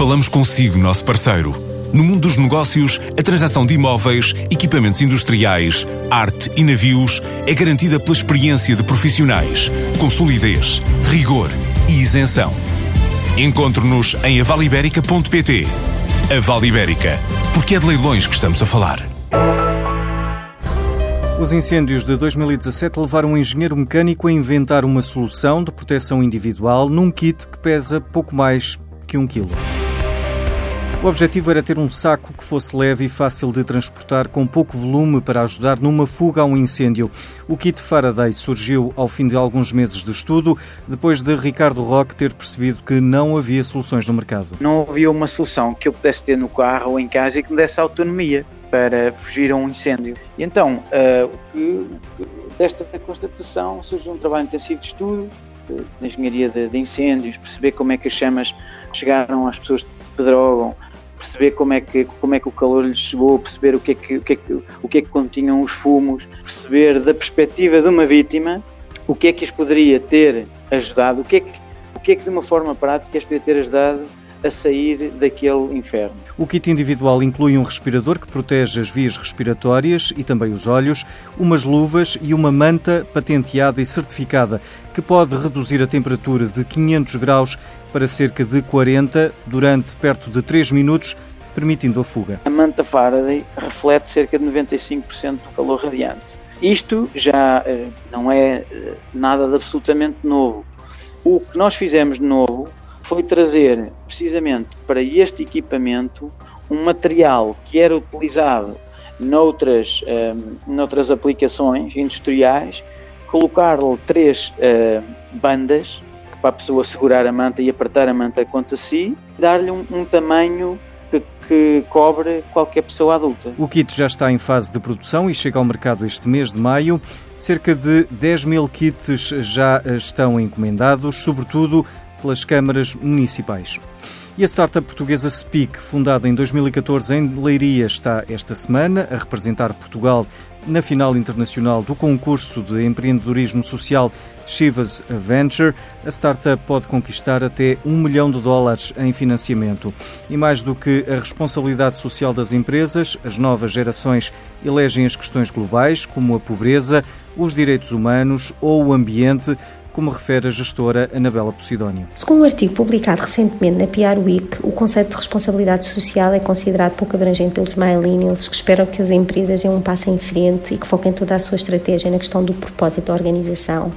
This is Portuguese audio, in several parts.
Falamos consigo, nosso parceiro. No mundo dos negócios, a transação de imóveis, equipamentos industriais, arte e navios é garantida pela experiência de profissionais, com solidez, rigor e isenção. Encontre-nos em avaliberica.pt. A Vale Ibérica, porque é de leilões que estamos a falar. Os incêndios de 2017 levaram um engenheiro mecânico a inventar uma solução de proteção individual num kit que pesa pouco mais que um quilo. O objetivo era ter um saco que fosse leve e fácil de transportar, com pouco volume para ajudar numa fuga a um incêndio. O kit Faraday surgiu ao fim de alguns meses de estudo, depois de Ricardo Roque ter percebido que não havia soluções no mercado. Não havia uma solução que eu pudesse ter no carro ou em casa e que me desse autonomia para fugir a um incêndio. E então, uh, desta constatação surgiu um trabalho intensivo de estudo, de engenharia de, de incêndios, perceber como é que as chamas chegaram às pessoas que pedrogam, perceber como é que como é que o calor lhes chegou, perceber o que é que o que é que, o que, é que continham os fumos, perceber da perspectiva de uma vítima o que é que as poderia ter ajudado, o que é que o que é que de uma forma prática as poderia ter ajudado a sair daquele inferno. O kit individual inclui um respirador que protege as vias respiratórias e também os olhos, umas luvas e uma manta patenteada e certificada que pode reduzir a temperatura de 500 graus para cerca de 40 durante perto de 3 minutos, permitindo a fuga. A manta Faraday reflete cerca de 95% do calor radiante. Isto já eh, não é eh, nada de absolutamente novo. O que nós fizemos de novo foi trazer precisamente para este equipamento um material que era utilizado noutras, um, noutras aplicações industriais, colocar-lhe três uh, bandas para a pessoa segurar a manta e apertar a manta contra si, dar-lhe um, um tamanho que, que, cobre qualquer pessoa adulta. O kit já está em fase de produção e chega ao mercado este mês de maio. Cerca de 10 mil kits já estão encomendados, sobretudo pelas câmaras municipais. E a startup portuguesa Speak, fundada em 2014 em Leiria, está esta semana a representar Portugal na final internacional do concurso de empreendedorismo social Chivas Venture. A startup pode conquistar até um milhão de dólares em financiamento. E mais do que a responsabilidade social das empresas, as novas gerações elegem as questões globais, como a pobreza, os direitos humanos ou o ambiente como refere a gestora Anabela Posidónio. Segundo um artigo publicado recentemente na PR Week, o conceito de responsabilidade social é considerado pouco abrangente pelos millennials, que esperam que as empresas deem um passo em frente e que foquem toda a sua estratégia na questão do propósito da organização.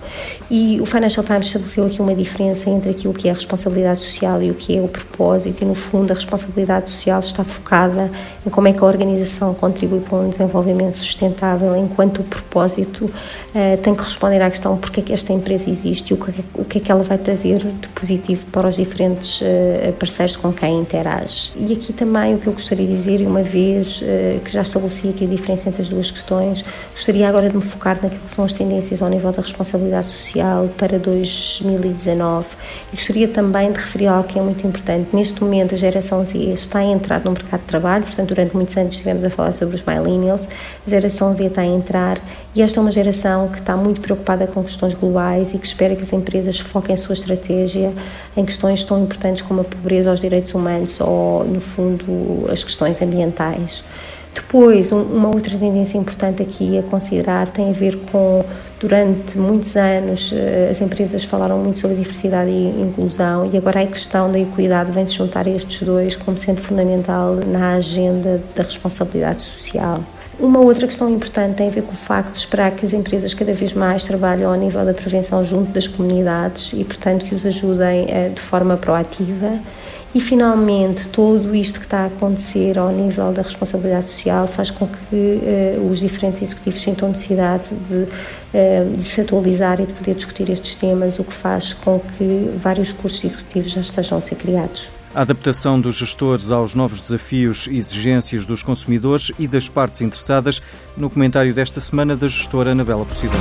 E o Financial Times estabeleceu aqui uma diferença entre aquilo que é a responsabilidade social e o que é o propósito, e no fundo a responsabilidade social está focada em como é que a organização contribui para um desenvolvimento sustentável, enquanto o propósito uh, tem que responder à questão porque é que esta empresa existe existe e o que, é o que é que ela vai trazer de positivo para os diferentes uh, parceiros com quem interage. E aqui também o que eu gostaria de dizer, e uma vez uh, que já estabeleci aqui a diferença entre as duas questões, gostaria agora de me focar naquilo que são as tendências ao nível da responsabilidade social para 2019 e gostaria também de referir algo que é muito importante. Neste momento, a geração Z está a entrar no mercado de trabalho, portanto, durante muitos anos estivemos a falar sobre os millennials, a geração Z está a entrar e esta é uma geração que está muito preocupada com questões globais e que espera que as empresas foquem a sua estratégia em questões tão importantes como a pobreza, os direitos humanos ou, no fundo, as questões ambientais. Depois, uma outra tendência importante aqui a considerar tem a ver com, durante muitos anos, eh, as empresas falaram muito sobre diversidade e inclusão e agora a questão da equidade vem se juntar a estes dois como sendo fundamental na agenda da responsabilidade social. Uma outra questão importante tem a ver com o facto de esperar que as empresas cada vez mais trabalhem ao nível da prevenção junto das comunidades e, portanto, que os ajudem eh, de forma proativa. E, finalmente, tudo isto que está a acontecer ao nível da responsabilidade social faz com que uh, os diferentes executivos sintam necessidade de, uh, de, se atualizar e de poder discutir estes temas, o que faz com que vários cursos executivos já estejam a ser criados a adaptação dos gestores aos novos desafios e exigências dos consumidores e das partes interessadas, no comentário desta semana da gestora Anabela Posidão.